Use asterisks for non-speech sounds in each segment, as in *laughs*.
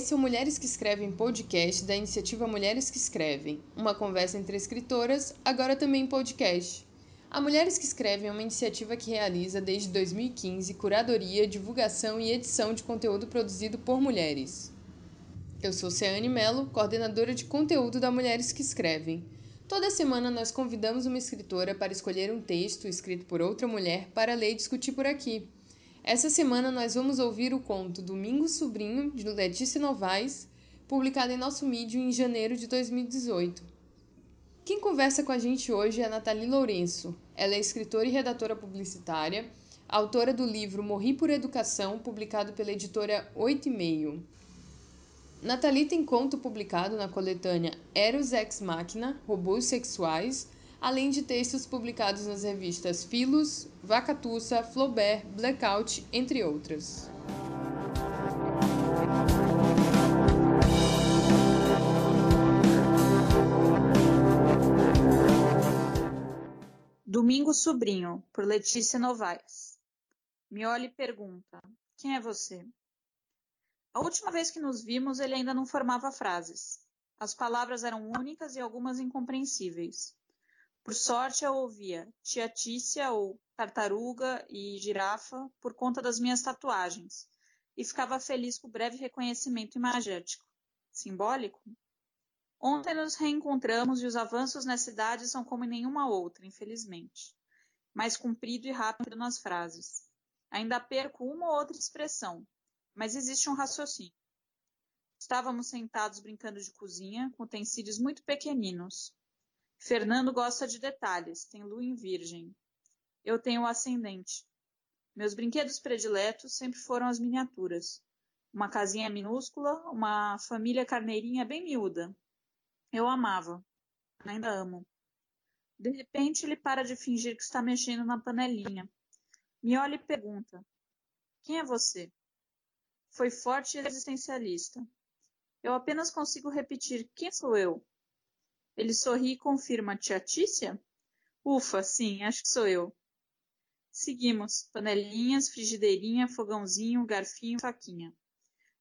Esse é o Mulheres que Escrevem podcast da iniciativa Mulheres que Escrevem, uma conversa entre escritoras, agora também podcast. A Mulheres que Escrevem é uma iniciativa que realiza desde 2015 curadoria, divulgação e edição de conteúdo produzido por mulheres. Eu sou Ceane Mello, coordenadora de conteúdo da Mulheres que Escrevem. Toda semana nós convidamos uma escritora para escolher um texto escrito por outra mulher para ler e discutir por aqui. Essa semana nós vamos ouvir o conto Domingo Sobrinho, de Letícia Novaes, publicado em nosso mídia em janeiro de 2018. Quem conversa com a gente hoje é a Nathalie Lourenço. Ela é escritora e redatora publicitária, autora do livro Morri por Educação, publicado pela editora Oito e Meio. Nathalie tem conto publicado na coletânea Eros Ex Machina, Robôs Sexuais, além de textos publicados nas revistas Filos, Vacatussa, Flaubert, Blackout, entre outras. Domingo Sobrinho, por Letícia Novaes. Mioli pergunta: Quem é você? A última vez que nos vimos, ele ainda não formava frases. As palavras eram únicas e algumas incompreensíveis. Por sorte, eu ouvia tia Tícia ou tartaruga e girafa por conta das minhas tatuagens e ficava feliz com o breve reconhecimento imagético. Simbólico? Ontem nos reencontramos e os avanços nessa idade são como nenhuma outra, infelizmente. Mais comprido e rápido nas frases. Ainda perco uma ou outra expressão, mas existe um raciocínio. Estávamos sentados brincando de cozinha, com utensílios muito pequeninos. Fernando gosta de detalhes, tem lua em virgem. Eu tenho ascendente. Meus brinquedos prediletos sempre foram as miniaturas. Uma casinha minúscula, uma família carneirinha bem miúda. Eu amava. Ainda amo. De repente, ele para de fingir que está mexendo na panelinha. Me olha e pergunta: Quem é você? Foi forte e existencialista. Eu apenas consigo repetir: Quem sou eu? Ele sorri e confirma: Tia Tícia? Ufa, sim, acho que sou eu. Seguimos. Panelinhas, frigideirinha, fogãozinho, garfinho, faquinha.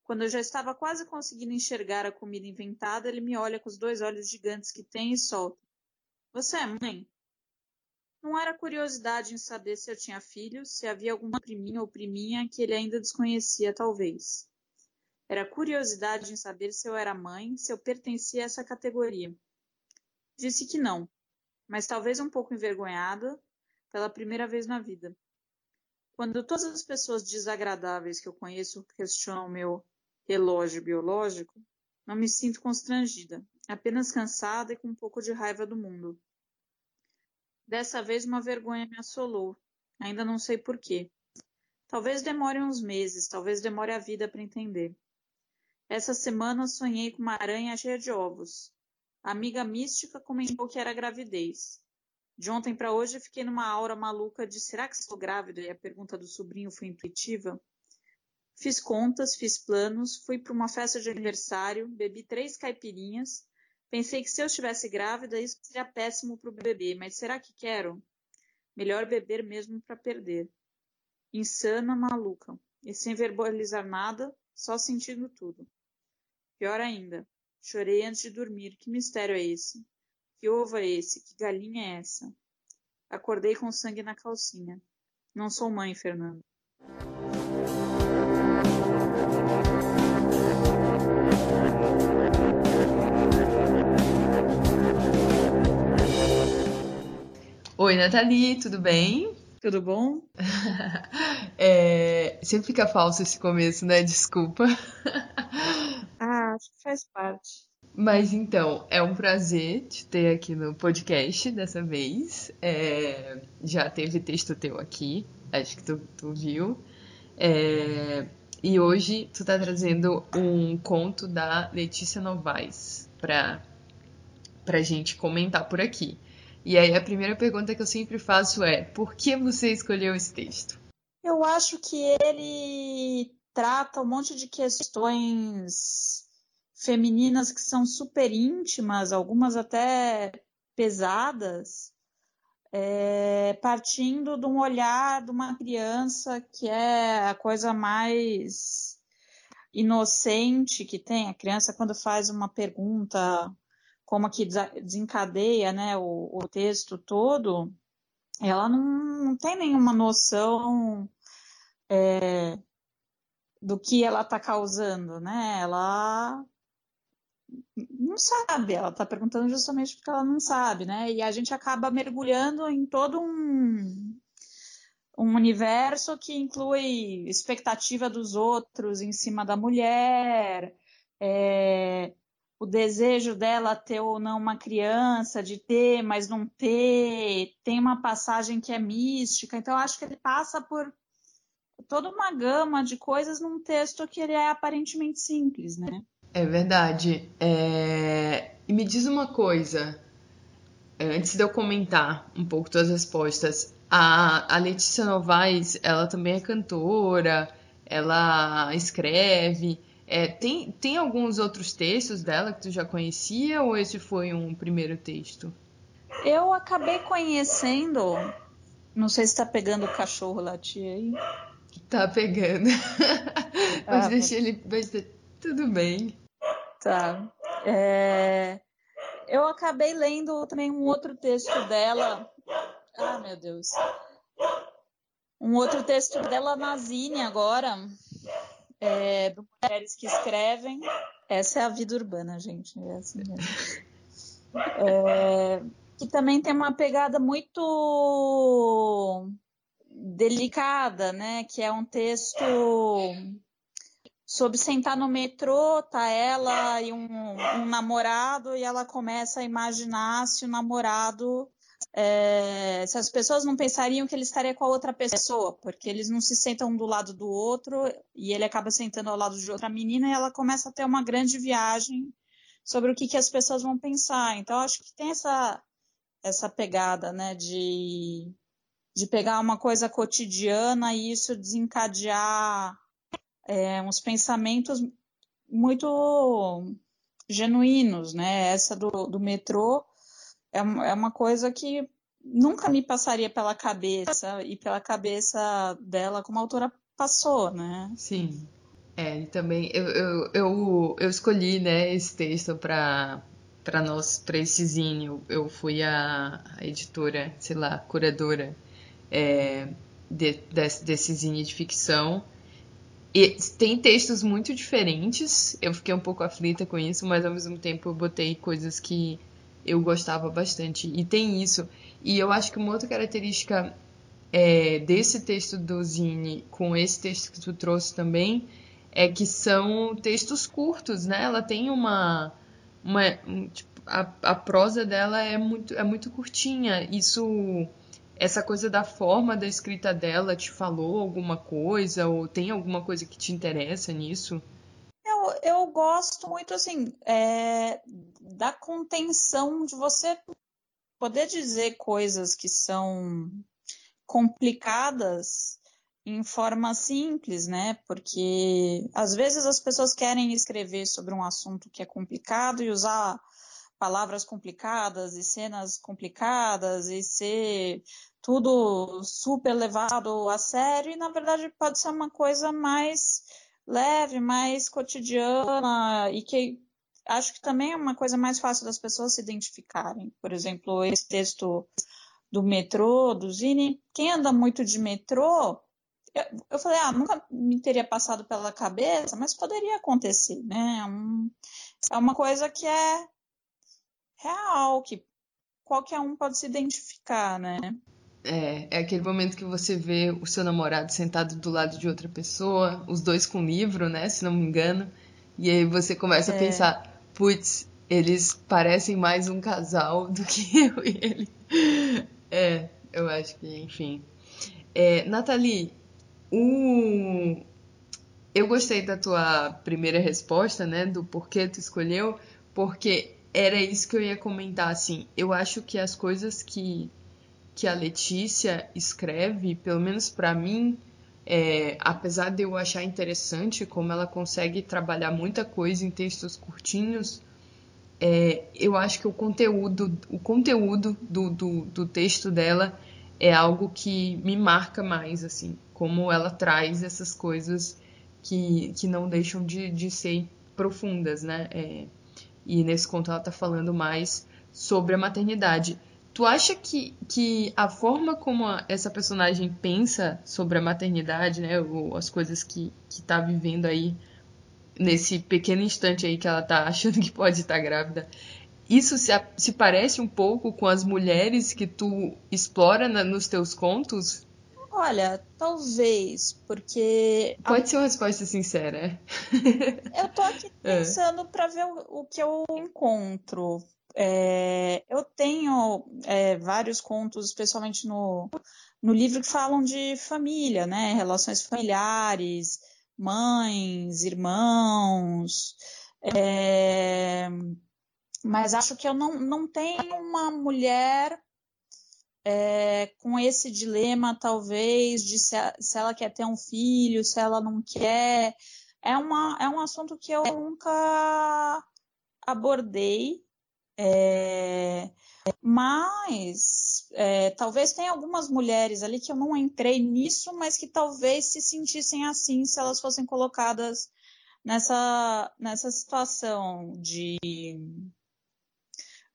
Quando eu já estava quase conseguindo enxergar a comida inventada, ele me olha com os dois olhos gigantes que tem e solta. Você é mãe? Não era curiosidade em saber se eu tinha filhos, se havia alguma priminha ou priminha que ele ainda desconhecia, talvez. Era curiosidade em saber se eu era mãe, se eu pertencia a essa categoria. Disse que não, mas talvez um pouco envergonhada pela primeira vez na vida. Quando todas as pessoas desagradáveis que eu conheço questionam o meu relógio biológico, não me sinto constrangida, apenas cansada e com um pouco de raiva do mundo. Dessa vez uma vergonha me assolou, ainda não sei por quê. Talvez demore uns meses, talvez demore a vida para entender. Essa semana sonhei com uma aranha cheia de ovos. A amiga mística comentou que era gravidez. De ontem para hoje fiquei numa aura maluca de será que estou grávida? E a pergunta do sobrinho foi intuitiva. Fiz contas, fiz planos, fui para uma festa de aniversário, bebi três caipirinhas. Pensei que se eu estivesse grávida isso seria péssimo para o bebê, mas será que quero? Melhor beber mesmo para perder. Insana, maluca. E sem verbalizar nada, só sentindo tudo. Pior ainda, Chorei antes de dormir. Que mistério é esse? Que ovo é esse? Que galinha é essa? Acordei com sangue na calcinha. Não sou mãe, Fernando. Oi, Nathalie, tudo bem? Tudo bom? *laughs* é, sempre fica falso esse começo, né? Desculpa. *laughs* faz parte. Mas então, é um prazer te ter aqui no podcast dessa vez. É, já teve texto teu aqui, acho que tu, tu viu. É, e hoje tu tá trazendo um conto da Letícia Novaes pra, pra gente comentar por aqui. E aí a primeira pergunta que eu sempre faço é: por que você escolheu esse texto? Eu acho que ele trata um monte de questões femininas que são super íntimas, algumas até pesadas, é, partindo de um olhar de uma criança que é a coisa mais inocente que tem. A criança, quando faz uma pergunta, como que desencadeia né, o, o texto todo, ela não, não tem nenhuma noção é, do que ela está causando, né? Ela sabe, ela está perguntando justamente porque ela não sabe, né? E a gente acaba mergulhando em todo um, um universo que inclui expectativa dos outros em cima da mulher, é, o desejo dela ter ou não uma criança, de ter, mas não ter, tem uma passagem que é mística, então acho que ele passa por toda uma gama de coisas num texto que ele é aparentemente simples, né? É verdade. É... E me diz uma coisa, antes de eu comentar um pouco tuas respostas, a, a Letícia Novaes, ela também é cantora, ela escreve. É, tem, tem alguns outros textos dela que tu já conhecia ou esse foi um primeiro texto? Eu acabei conhecendo. Não sei se tá pegando o cachorro latir aí. Tá pegando. *laughs* Mas ah, deixa ele. Mas tudo bem. Tá. É... Eu acabei lendo também um outro texto dela. Ah, meu Deus. Um outro texto dela na Zine agora. É, Mulheres que Escrevem. Essa é a vida urbana, gente. É assim mesmo. É, que também tem uma pegada muito delicada, né? Que é um texto sobre sentar no metrô, tá ela e um, um namorado, e ela começa a imaginar se o namorado. É, se as pessoas não pensariam que ele estaria com a outra pessoa, porque eles não se sentam um do lado do outro e ele acaba sentando ao lado de outra menina e ela começa a ter uma grande viagem sobre o que, que as pessoas vão pensar. Então, acho que tem essa, essa pegada, né, de, de pegar uma coisa cotidiana e isso desencadear é, uns pensamentos muito genuínos, né? Essa do, do metrô é, é uma coisa que nunca me passaria pela cabeça e pela cabeça dela como autora passou, né? Sim. É, também eu, eu, eu, eu escolhi né, esse texto para para nós para esse zine. Eu, eu fui a, a, editora, sei lá, curadora é, de, desse, desse zine de ficção e tem textos muito diferentes. Eu fiquei um pouco aflita com isso, mas ao mesmo tempo eu botei coisas que eu gostava bastante. E tem isso. E eu acho que uma outra característica é, desse texto do Zine com esse texto que tu trouxe também é que são textos curtos, né? Ela tem uma. uma tipo, a, a prosa dela é muito, é muito curtinha. Isso essa coisa da forma da escrita dela te falou alguma coisa? Ou tem alguma coisa que te interessa nisso? Eu, eu gosto muito, assim, é, da contenção de você poder dizer coisas que são complicadas em forma simples, né? Porque às vezes as pessoas querem escrever sobre um assunto que é complicado e usar palavras complicadas e cenas complicadas e ser tudo super levado a sério e na verdade pode ser uma coisa mais leve, mais cotidiana e que acho que também é uma coisa mais fácil das pessoas se identificarem. Por exemplo, esse texto do metrô, do Zine, quem anda muito de metrô, eu, eu falei, ah, nunca me teria passado pela cabeça, mas poderia acontecer, né? É, um, é uma coisa que é real, que qualquer um pode se identificar, né? É, é aquele momento que você vê o seu namorado sentado do lado de outra pessoa, os dois com livro, né? Se não me engano. E aí você começa é. a pensar, putz, eles parecem mais um casal *laughs* do que eu e ele. É, eu acho que, enfim. É, Nathalie, o... eu gostei da tua primeira resposta, né? Do porquê tu escolheu, porque era isso que eu ia comentar, assim. Eu acho que as coisas que que a Letícia escreve, pelo menos para mim, é, apesar de eu achar interessante como ela consegue trabalhar muita coisa em textos curtinhos, é, eu acho que o conteúdo, o conteúdo do, do, do, texto dela é algo que me marca mais, assim, como ela traz essas coisas que, que não deixam de, de ser profundas, né? É, e nesse conto ela está falando mais sobre a maternidade. Tu acha que, que a forma como a, essa personagem pensa sobre a maternidade, né, ou as coisas que, que tá vivendo aí nesse pequeno instante aí que ela tá *laughs* achando que pode estar grávida, isso se, se parece um pouco com as mulheres que tu explora na, nos teus contos? Olha, talvez, porque. Pode a... ser uma resposta sincera. *laughs* eu tô aqui é. pensando é. para ver o, o, que eu encontro. É, eu tenho é, vários contos, especialmente no, no livro, que falam de família, né? Relações familiares, mães, irmãos. É, mas acho que eu não, não tenho uma mulher é, com esse dilema, talvez, de se, se, ela quer ter um filho, se ela não quer. É, uma, é um assunto que eu nunca abordei, é, mas é, talvez tenha algumas mulheres ali que eu não entrei nisso, mas que talvez se sentissem assim se elas fossem colocadas nessa, nessa situação de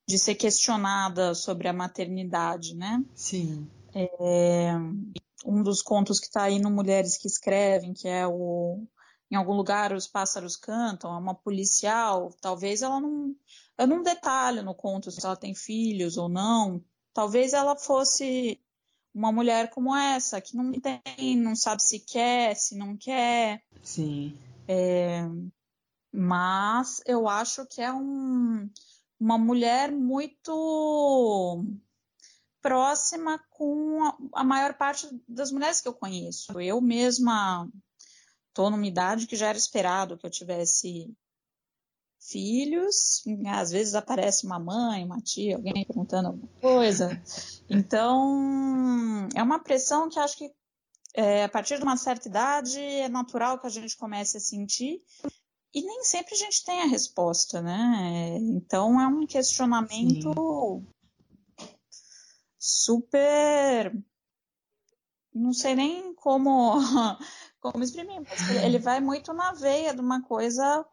de ser questionada sobre a maternidade, né? Sim. É, um dos contos que está aí no Mulheres que Escrevem, que é o Em algum lugar os pássaros cantam, é uma policial, talvez ela não. Eu não detalho no conto se ela tem filhos ou não. Talvez ela fosse uma mulher como essa, que não tem, não sabe se quer, se não quer. Sim. É, mas eu acho que é um uma mulher muito próxima com a maior parte das mulheres que eu conheço. Eu mesma estou numa idade que já era esperado que eu tivesse filhos, às vezes aparece uma mãe, uma tia, alguém perguntando alguma coisa. Então, é uma pressão que acho que é, a partir de uma certa idade é natural que a gente comece a sentir e nem sempre a gente tem a resposta, né? Então é um questionamento Sim. super. Não sei nem como, *laughs* como exprimir, mas ele vai muito na veia de uma coisa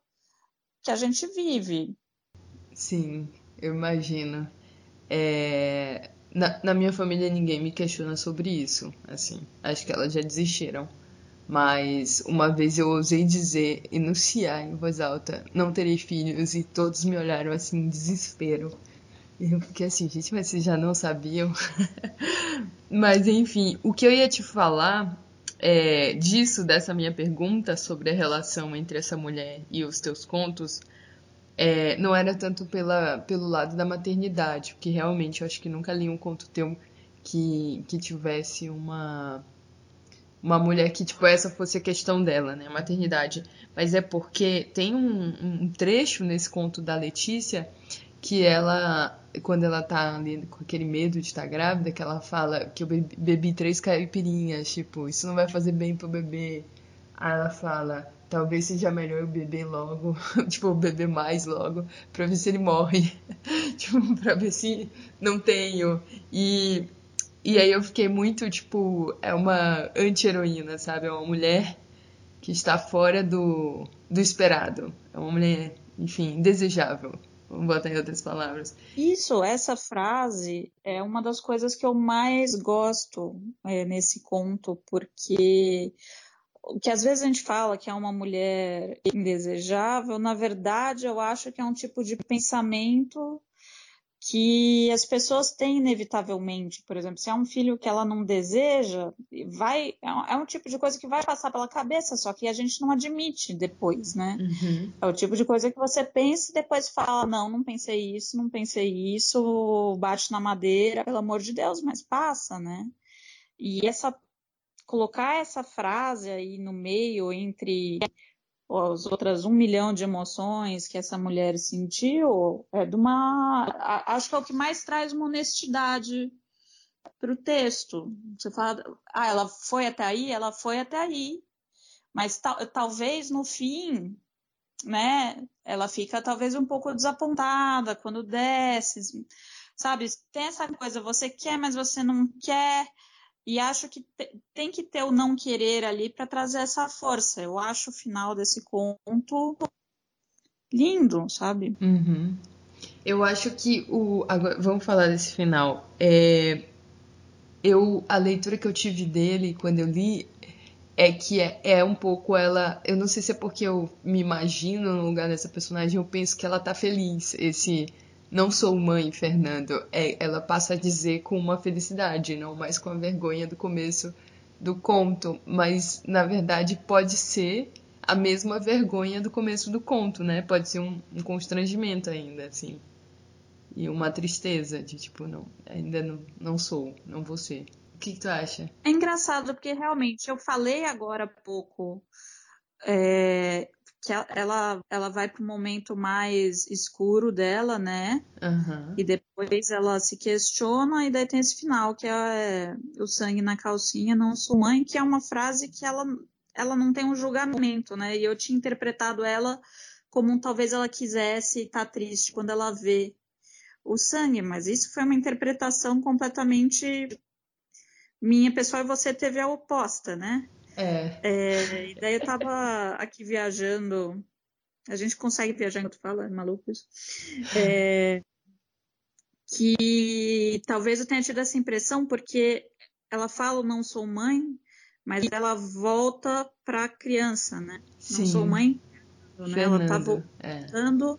que a gente vive. Sim, eu imagino. É... Na, na minha família ninguém me questiona sobre isso, assim. Acho que elas já desistiram. Mas uma vez eu ousei dizer, enunciar em voz alta, não terei filhos, e todos me olharam assim em desespero. E eu fiquei assim, gente, mas vocês já não sabiam? *laughs* mas enfim, o que eu ia te falar é, disso, dessa minha pergunta sobre a relação entre essa mulher e os teus contos, é, não era tanto pela, pelo lado da maternidade, porque realmente eu acho que nunca li um conto teu que, que tivesse uma uma mulher que, tipo, essa fosse a questão dela, né? Maternidade. Mas é porque tem um, um trecho nesse conto da Letícia que ela, quando ela tá ali com aquele medo de estar grávida, que ela fala que eu bebi, três caipirinhas, tipo, isso não vai fazer bem pro bebê. Aí ela fala, talvez seja melhor eu beber logo, *laughs* tipo, beber mais logo, pra ver se ele morre. *laughs* tipo, pra ver se não tenho. E e aí eu fiquei muito, tipo, é uma anti-heroína, sabe? É uma mulher que está fora do, do esperado. É uma mulher, enfim, indesejável. Vamos botar em outras palavras. Isso, essa frase é uma das coisas que eu mais gosto é, nesse conto, porque o que às vezes a gente fala que é uma mulher indesejável, na verdade eu acho que é um tipo de pensamento que as pessoas têm inevitavelmente, por exemplo, se é um filho que ela não deseja, vai é um tipo de coisa que vai passar pela cabeça, só que a gente não admite depois, né? Uhum. É o tipo de coisa que você pensa e depois fala, não, não pensei isso, não pensei isso, bate na madeira, pelo amor de Deus, mas passa, né? E essa colocar essa frase aí no meio entre as outras um milhão de emoções que essa mulher sentiu, é de uma. Acho que é o que mais traz uma honestidade para o texto. Você fala, ah, ela foi até aí, ela foi até aí. Mas tal, talvez no fim, né, ela fica talvez um pouco desapontada quando desce, sabe? Tem essa coisa, você quer, mas você não quer. E acho que tem que ter o não querer ali para trazer essa força. Eu acho o final desse conto lindo, sabe? Uhum. Eu acho que o. Agora, vamos falar desse final. É, eu a leitura que eu tive dele quando eu li é que é, é um pouco ela. Eu não sei se é porque eu me imagino no lugar dessa personagem, eu penso que ela tá feliz. Esse não sou mãe, Fernando. É, ela passa a dizer com uma felicidade, não mais com a vergonha do começo do conto. Mas, na verdade, pode ser a mesma vergonha do começo do conto, né? Pode ser um, um constrangimento ainda, assim. E uma tristeza de, tipo, não, ainda não, não sou, não vou ser. O que, que tu acha? É engraçado, porque realmente eu falei agora há pouco é, que ela, ela vai para o momento mais escuro dela, né? Uhum. E depois ela se questiona, e daí tem esse final, que é o sangue na calcinha, não sou mãe, que é uma frase que ela, ela não tem um julgamento, né? E eu tinha interpretado ela como talvez ela quisesse estar tá triste quando ela vê o sangue, mas isso foi uma interpretação completamente minha pessoal e você teve a oposta, né? É. é e daí eu tava aqui viajando. A gente consegue viajar enquanto fala, é maluco isso. É, que talvez eu tenha tido essa impressão porque ela fala não sou mãe, mas ela volta para a criança, né? Sim. Não sou mãe. Né? Ela tá é. voltando é.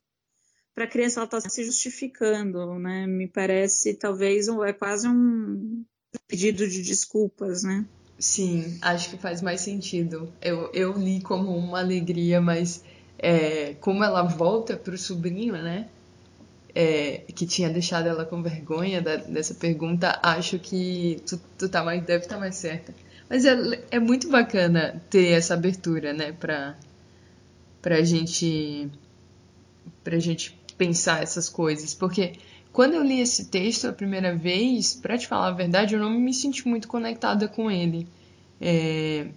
para a criança, ela está se justificando, né? Me parece talvez é quase um pedido de desculpas, né? Sim, acho que faz mais sentido. Eu, eu li como uma alegria, mas é, como ela volta pro sobrinho, né? É, que tinha deixado ela com vergonha da, dessa pergunta, acho que tu, tu tá mais, deve estar tá mais certa. Mas é, é muito bacana ter essa abertura, né? Pra, pra gente pra gente pensar essas coisas, porque quando eu li esse texto a primeira vez, para te falar a verdade, eu não me senti muito conectada com ele. É...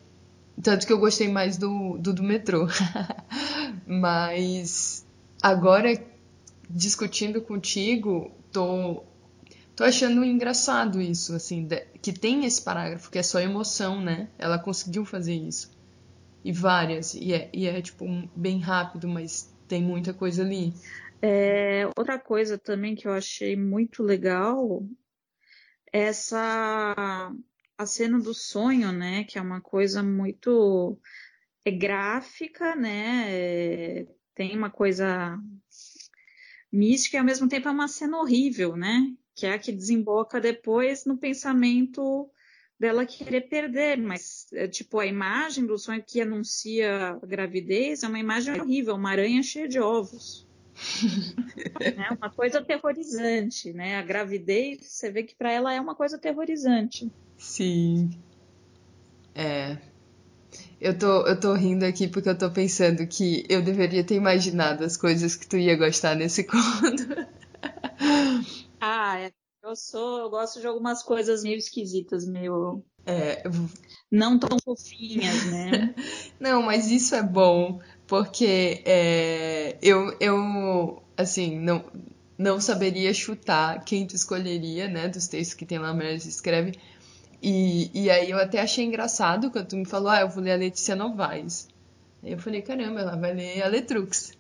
Tanto que eu gostei mais do, do, do metrô. *laughs* Mas agora, discutindo contigo, tô, tô achando engraçado isso, assim, que tem esse parágrafo que é só emoção, né? Ela conseguiu fazer isso. E várias. E é, e é tipo, bem rápido, mas tem muita coisa ali. É, outra coisa também que eu achei muito legal é essa a cena do sonho, né? Que é uma coisa muito é gráfica, né? É, tem uma coisa mística e ao mesmo tempo é uma cena horrível, né? Que é a que desemboca depois no pensamento dela querer perder, mas é, tipo a imagem do sonho que anuncia a gravidez é uma imagem horrível, uma aranha cheia de ovos. *laughs* é uma coisa aterrorizante, né? A gravidez, você vê que para ela é uma coisa aterrorizante. Sim. É. Eu tô, eu tô rindo aqui porque eu tô pensando que eu deveria ter imaginado as coisas que tu ia gostar nesse *laughs* conto. ah, é. Eu sou, eu gosto de algumas coisas meio esquisitas, meio é, não tão fofinhas, né? *laughs* não, mas isso é bom, porque é, eu, eu, assim, não, não saberia chutar quem tu escolheria, né, dos textos que tem lá, Mulheres Escreve. E, e aí eu até achei engraçado quando tu me falou, ah, eu vou ler a Letícia Novaes. Aí eu falei, caramba, ela vai ler a Letrux.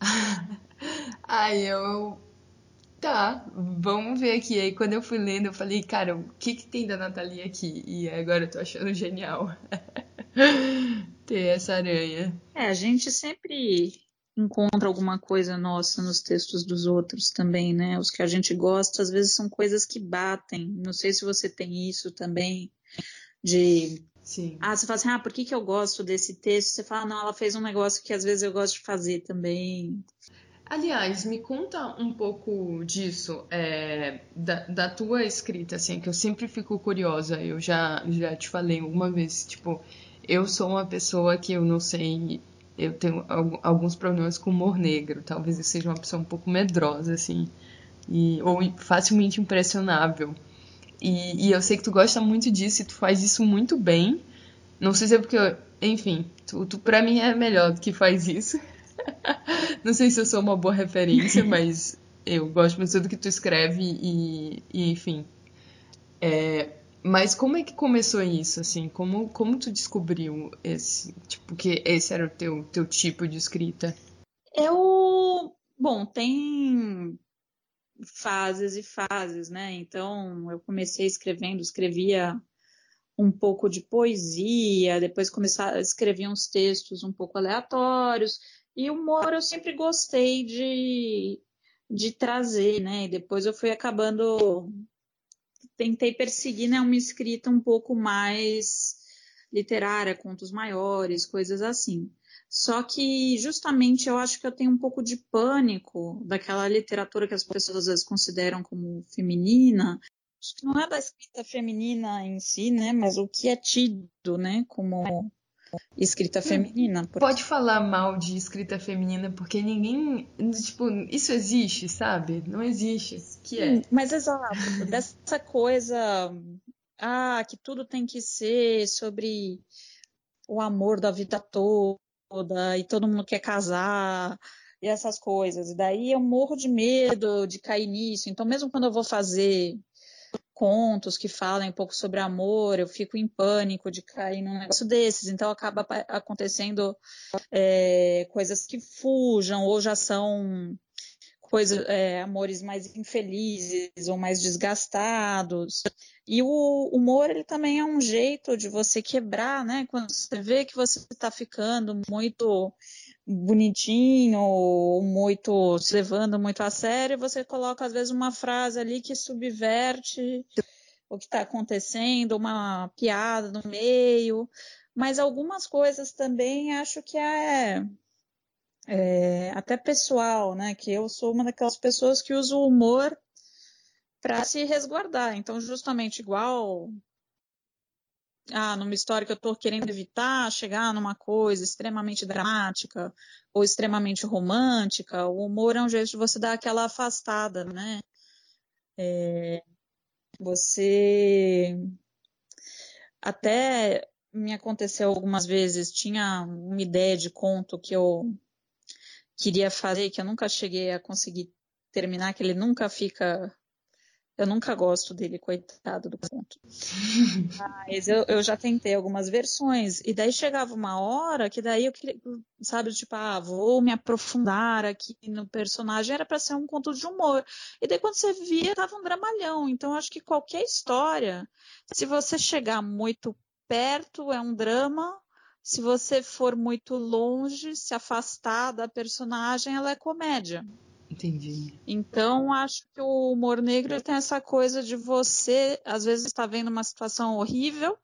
*laughs* aí eu, tá, vamos ver aqui. Aí quando eu fui lendo, eu falei, cara, o que que tem da Natalia aqui? E agora eu tô achando genial. *laughs* ter essa aranha. É, a gente sempre encontra alguma coisa nossa nos textos dos outros também, né? Os que a gente gosta, às vezes são coisas que batem. Não sei se você tem isso também, de. Sim. Ah, você fala assim, ah, por que, que eu gosto desse texto? Você fala, não, ela fez um negócio que às vezes eu gosto de fazer também. Aliás, me conta um pouco disso, é, da, da, tua escrita, assim, que eu sempre fico curiosa. Eu já, já te falei uma vez, tipo, eu sou uma pessoa que eu não sei eu tenho alguns problemas com humor negro. Talvez eu seja uma pessoa um pouco medrosa, assim, e, ou facilmente impressionável. E, e, eu sei que tu gosta muito disso e tu faz isso muito bem. Não sei se é porque, eu, enfim, tu, tu pra mim é melhor do que faz isso. *laughs* Não sei se eu sou uma boa referência, *laughs* mas eu gosto muito do que tu escreve e, e enfim. É, Mas como é que começou isso, assim? Como, como tu descobriu esse, tipo, que esse era o teu, teu tipo de escrita? Eu, bom, tem fases e fases, né? Então, eu comecei escrevendo, escrevia um pouco de poesia, depois comecei a escrever uns textos um pouco aleatórios, e humor eu sempre gostei de, de trazer, né? E depois eu fui acabando tentei perseguir né, uma escrita um pouco mais literária, contos maiores, coisas assim. Só que justamente eu acho que eu tenho um pouco de pânico daquela literatura que as pessoas às vezes consideram como feminina. Acho que não é da escrita feminina em si, né? Mas o que é tido, né? Como escrita feminina. Porque... Pode falar mal de escrita feminina, porque ninguém. Tipo, isso existe, sabe? Não existe. Que é. Mas exato, *laughs* dessa coisa. Ah, que tudo tem que ser sobre o amor da vida toda e todo mundo quer casar e essas coisas. E daí eu morro de medo de cair nisso. Então, mesmo quando eu vou fazer contos que falam um pouco sobre amor, eu fico em pânico de cair num negócio desses. Então acaba acontecendo é, coisas que fujam ou já são coisas, é, amores mais infelizes ou mais desgastados. E o humor ele também é um jeito de você quebrar, né? Quando você vê que você está ficando muito bonitinho, ou muito se levando muito a sério, você coloca às vezes uma frase ali que subverte o que está acontecendo, uma piada no meio, mas algumas coisas também acho que é, é até pessoal, né? Que eu sou uma daquelas pessoas que usa o humor para se resguardar. Então, justamente igual ah, numa história que eu estou querendo evitar chegar numa coisa extremamente dramática ou extremamente romântica, o humor é um jeito de você dar aquela afastada, né? É, você até me aconteceu algumas vezes, tinha uma ideia de conto que eu queria fazer, que eu nunca cheguei a conseguir terminar, que ele nunca fica eu nunca gosto dele, coitado do conto. Mas eu, eu já tentei algumas versões. E daí chegava uma hora que daí eu queria, sabe, tipo, ah, vou me aprofundar aqui no personagem. Era para ser um conto de humor. E daí quando você via, tava um dramalhão. Então acho que qualquer história, se você chegar muito perto, é um drama. Se você for muito longe, se afastar da personagem, ela é comédia. Entendi. Então, acho que o humor negro tem essa coisa de você, às vezes, está vendo uma situação horrível,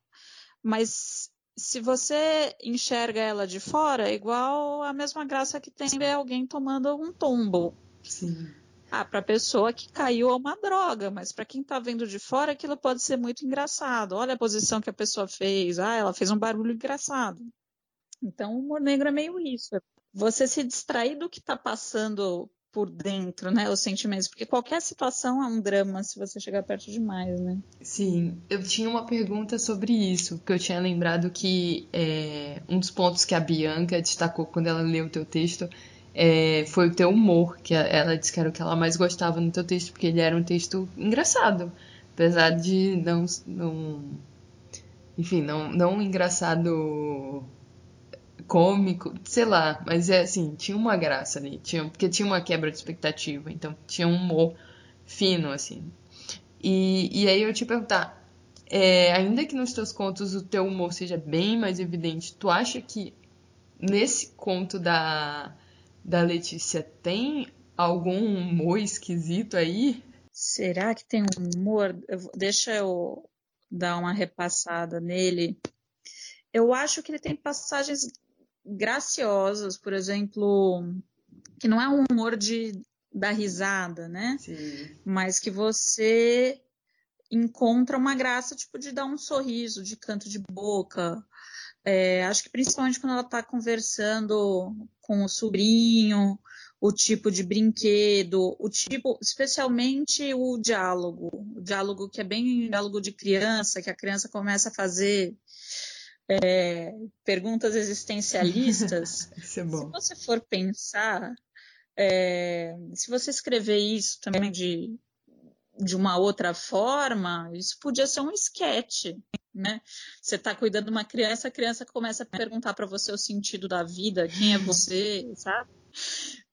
mas se você enxerga ela de fora, é igual a mesma graça que tem ver alguém tomando um tombo. Sim. Ah, para a pessoa que caiu a uma droga, mas para quem está vendo de fora, aquilo pode ser muito engraçado. Olha a posição que a pessoa fez. Ah, ela fez um barulho engraçado. Então, o humor negro é meio isso. Você se distrair do que está passando por dentro, né, os sentimentos, porque qualquer situação é um drama se você chegar perto demais, né? Sim, eu tinha uma pergunta sobre isso, que eu tinha lembrado que é, um dos pontos que a Bianca destacou quando ela leu o teu texto é, foi o teu humor, que ela disse que era o que ela mais gostava no teu texto, porque ele era um texto engraçado, apesar de não, não enfim, não, não engraçado cômico, sei lá, mas é assim, tinha uma graça ali, tinha, porque tinha uma quebra de expectativa, então tinha um humor fino, assim. E, e aí eu te perguntar, é, ainda que nos teus contos o teu humor seja bem mais evidente, tu acha que nesse conto da, da Letícia tem algum humor esquisito aí? Será que tem um humor? Deixa eu dar uma repassada nele. Eu acho que ele tem passagens graciosos, por exemplo, que não é um humor de dar risada, né? Sim. Mas que você encontra uma graça, tipo, de dar um sorriso, de canto de boca. É, acho que principalmente quando ela está conversando com o sobrinho, o tipo de brinquedo, o tipo, especialmente o diálogo, o diálogo que é bem diálogo de criança, que a criança começa a fazer é, perguntas existencialistas, *laughs* é se você for pensar, é, se você escrever isso também de de uma outra forma, isso podia ser um esquete, né? Você está cuidando de uma criança, a criança começa a perguntar para você o sentido da vida, quem é você, sabe?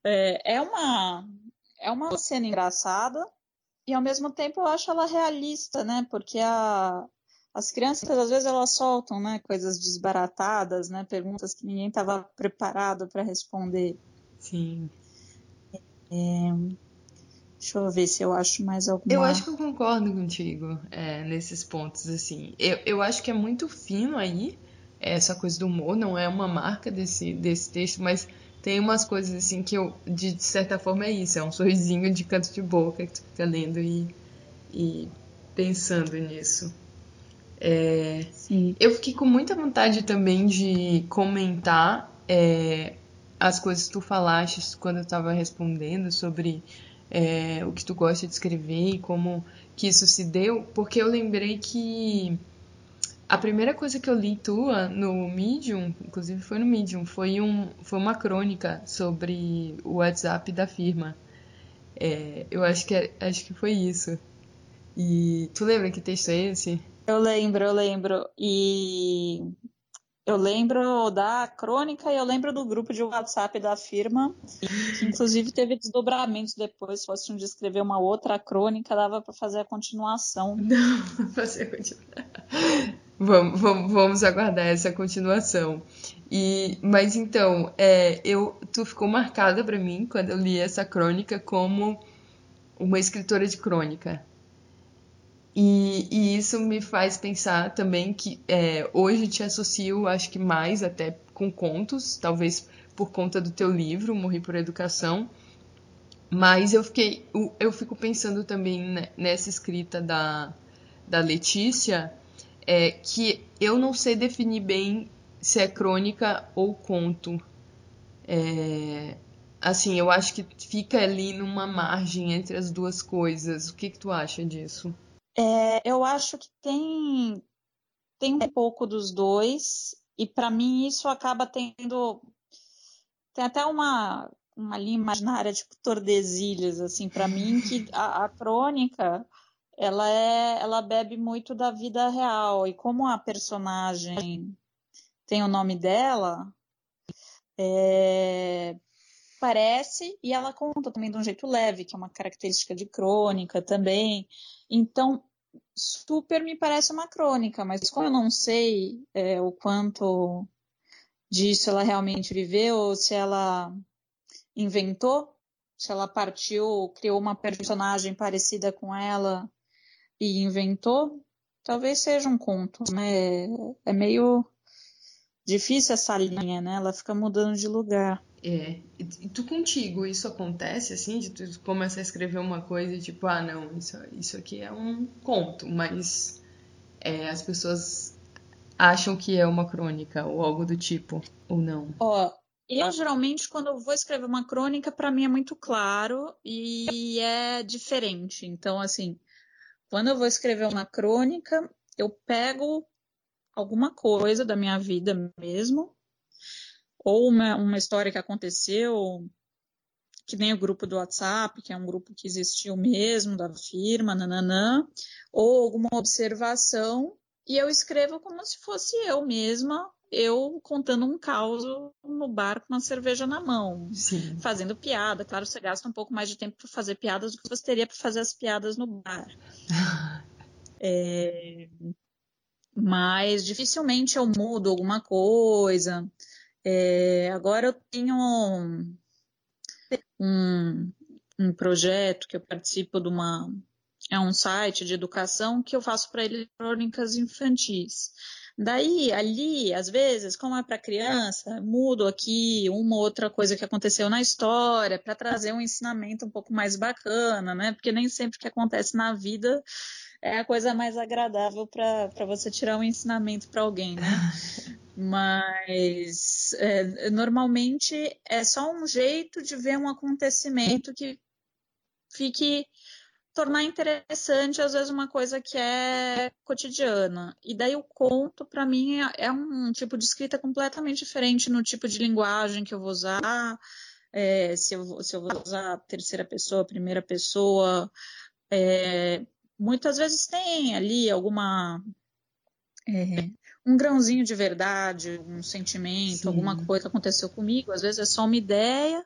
É, é, uma é uma cena engraçada e ao mesmo tempo eu acho ela realista, né? Porque a, as crianças às vezes elas soltam, né, coisas desbaratadas, né, perguntas que ninguém estava preparado para responder. Sim. É, Deixa eu ver se eu acho mais alguma. Eu acho que eu concordo contigo é, nesses pontos, assim. Eu, eu acho que é muito fino aí, essa coisa do humor, não é uma marca desse, desse texto, mas tem umas coisas, assim, que eu, de, de certa forma, é isso. É um sorrisinho de canto de boca que tu fica lendo e, e pensando nisso. É, Sim. Eu fiquei com muita vontade também de comentar é, as coisas que tu falaste quando eu estava respondendo sobre é, o que tu gosta de escrever e como que isso se deu, porque eu lembrei que a primeira coisa que eu li tua no Medium, inclusive foi no Medium, foi, um, foi uma crônica sobre o WhatsApp da firma. É, eu acho que, é, acho que foi isso. E tu lembra que texto é esse? Eu lembro, eu lembro. E eu lembro da crônica e eu lembro do grupo de WhatsApp da firma, que inclusive teve desdobramentos depois. Se fosse um de escrever uma outra crônica, dava para fazer a continuação. *laughs* Não, fazer a continuação. Vamos, aguardar essa continuação. E, mas então, é, eu, tu ficou marcada para mim quando eu li essa crônica como uma escritora de crônica. E, e, isso me faz pensar também que é, hoje te associo, acho que mais até com contos, talvez por conta do teu livro, Morri por Educação. Mas eu fiquei, eu fico pensando também nessa escrita da, da Letícia, é, que eu não sei definir bem se é crônica ou conto. É, assim, eu acho que fica ali numa margem entre as duas coisas. O que, que tu acha disso? É, eu acho que tem, tem um pouco dos dois, e para mim isso acaba tendo. Tem até uma, uma linha imaginária, tipo Tordesilhas, assim, para mim, que a, a crônica ela é ela bebe muito da vida real e como a personagem tem o nome dela é, parece e ela conta também de um jeito leve que é uma característica de crônica também então, super me parece uma crônica, mas como eu não sei é, o quanto disso ela realmente viveu, ou se ela inventou, se ela partiu, criou uma personagem parecida com ela e inventou, talvez seja um conto, né? É meio difícil essa linha, né? Ela fica mudando de lugar. É. E tu contigo, isso acontece assim, de tu começar a escrever uma coisa e tipo, ah, não, isso, isso aqui é um conto, mas é, as pessoas acham que é uma crônica ou algo do tipo, ou não? Ó, eu geralmente, quando eu vou escrever uma crônica, para mim é muito claro e é diferente. Então, assim, quando eu vou escrever uma crônica, eu pego alguma coisa da minha vida mesmo ou uma, uma história que aconteceu, que nem o grupo do WhatsApp, que é um grupo que existiu mesmo, da firma, nananã, ou alguma observação, e eu escrevo como se fosse eu mesma, eu contando um caos no bar com uma cerveja na mão, Sim. fazendo piada. Claro, você gasta um pouco mais de tempo para fazer piadas do que você teria para fazer as piadas no bar. *laughs* é... Mas dificilmente eu mudo alguma coisa. É, agora eu tenho um, um projeto que eu participo de uma. É um site de educação que eu faço para eletrônicas infantis. Daí, ali, às vezes, como é para criança, mudo aqui uma outra coisa que aconteceu na história para trazer um ensinamento um pouco mais bacana, né? Porque nem sempre o que acontece na vida é a coisa mais agradável para você tirar um ensinamento para alguém, né? *laughs* Mas é, normalmente é só um jeito de ver um acontecimento que fique tornar interessante às vezes uma coisa que é cotidiana. E daí o conto para mim é, é, um tipo de escrita completamente diferente no tipo de linguagem que eu vou usar, é, se, eu, se eu vou usar terceira pessoa, primeira pessoa, é, muitas vezes tem ali alguma é, um grãozinho de verdade, um sentimento, Sim. alguma coisa aconteceu comigo. Às vezes é só uma ideia,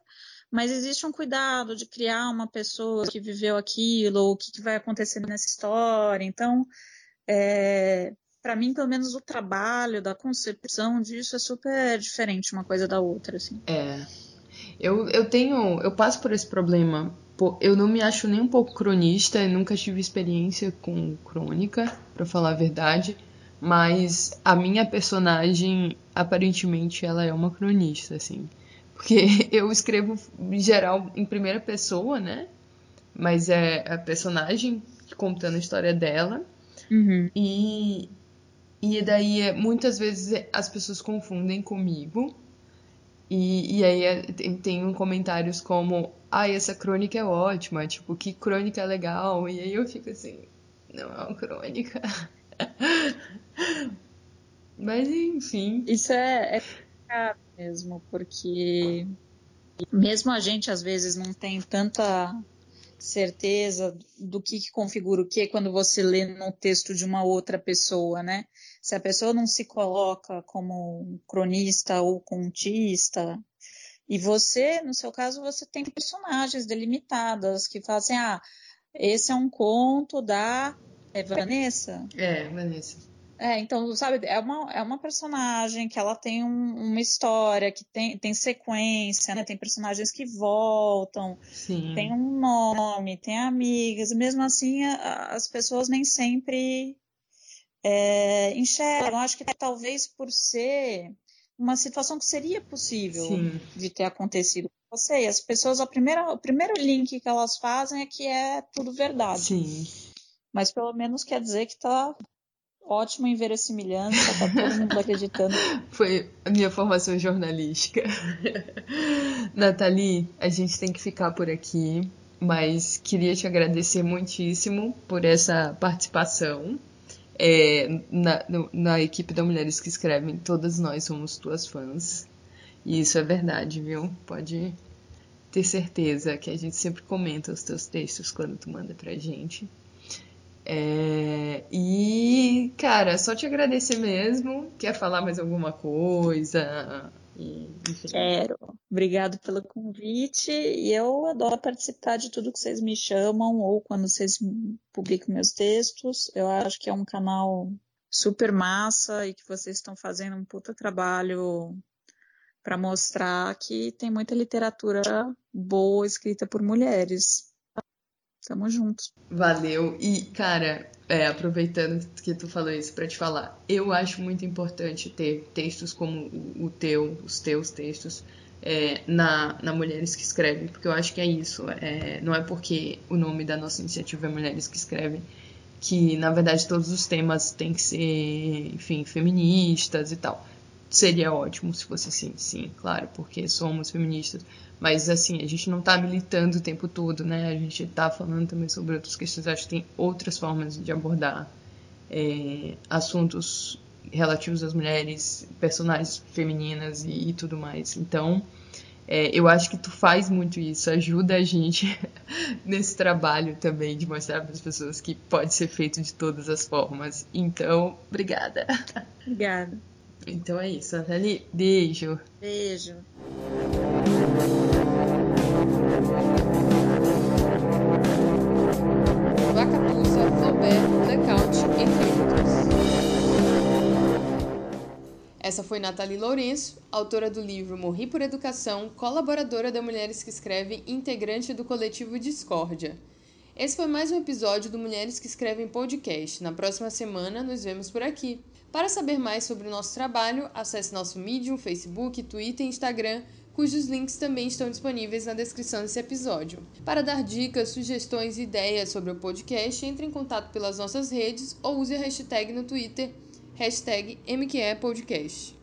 mas existe um cuidado de criar uma pessoa que viveu aquilo, ou o que, que vai acontecer nessa história. Então, é, para mim, pelo menos o trabalho da concepção disso é super diferente uma coisa da outra, assim. É. Eu, eu tenho, eu passo por esse problema. Eu não me acho nem um pouco cronista, nunca tive experiência com crônica, para falar a verdade. Mas a minha personagem, aparentemente, ela é uma cronista, assim. Porque *laughs* eu escrevo, em geral, em primeira pessoa, né? Mas é a personagem contando a história dela. Uhum. E, e daí, muitas vezes, as pessoas confundem comigo. E, e aí é, tem, tem comentários como, ai, ah, essa crônica é ótima, tipo, que crônica legal. E aí eu fico assim, não é uma crônica. *laughs* Mas enfim. Isso é, é mesmo, porque mesmo a gente às vezes não tem tanta certeza do que, que configura o que quando você lê no texto de uma outra pessoa, né? Se a pessoa não se coloca como cronista ou contista, e você, no seu caso, você tem personagens delimitadas que fazem, ah, esse é um conto da é Vanessa? É, Vanessa. É, então, sabe, é uma, é uma personagem que ela tem um, uma história, que tem, tem sequência, né? Tem personagens que voltam, Sim. tem um nome, tem amigas, mesmo assim a, as pessoas nem sempre é, enxergam. Acho que talvez por ser uma situação que seria possível Sim. de ter acontecido com você. E as pessoas, a primeira, o primeiro link que elas fazem é que é tudo verdade. Sim. Mas pelo menos quer dizer que tá ótimo em verossimilhança, tá todo mundo acreditando. *laughs* Foi a minha formação jornalística. *laughs* Nathalie, a gente tem que ficar por aqui, mas queria te agradecer muitíssimo por essa participação. É, na, na equipe da Mulheres que Escrevem, todas nós somos tuas fãs. E isso é verdade, viu? Pode ter certeza que a gente sempre comenta os teus textos quando tu manda pra gente. É, e, cara, só te agradecer mesmo. Quer falar mais alguma coisa? E, Quero. Obrigado pelo convite. E eu adoro participar de tudo que vocês me chamam ou quando vocês publicam meus textos. Eu acho que é um canal super massa e que vocês estão fazendo um puta trabalho para mostrar que tem muita literatura boa escrita por mulheres. Tamo juntos. Valeu. E, cara, é, aproveitando que tu falou isso para te falar, eu acho muito importante ter textos como o teu, os teus textos, é, na, na Mulheres que Escrevem, porque eu acho que é isso. É, não é porque o nome da nossa iniciativa é Mulheres que Escrevem que, na verdade, todos os temas têm que ser, enfim, feministas e tal. Seria ótimo se fosse assim, sim, claro, porque somos feministas. Mas assim, a gente não está militando o tempo todo, né? A gente está falando também sobre outras questões. Acho que tem outras formas de abordar é, assuntos relativos às mulheres, personagens femininas e, e tudo mais. Então, é, eu acho que tu faz muito isso, ajuda a gente *laughs* nesse trabalho também de mostrar para as pessoas que pode ser feito de todas as formas. Então, obrigada. *laughs* Obrigada. Então é isso, Nathalie. Beijo. Beijo. Vacapuza, Flaubert, The Count, entre Essa foi Nathalie Lourenço, autora do livro Morri por Educação, colaboradora da Mulheres que Escrevem e integrante do coletivo Discórdia. Esse foi mais um episódio do Mulheres que Escrevem podcast. Na próxima semana nos vemos por aqui. Para saber mais sobre o nosso trabalho, acesse nosso Medium, Facebook, Twitter e Instagram, cujos links também estão disponíveis na descrição desse episódio. Para dar dicas, sugestões e ideias sobre o podcast, entre em contato pelas nossas redes ou use a hashtag no Twitter, hashtag MQEPodcast.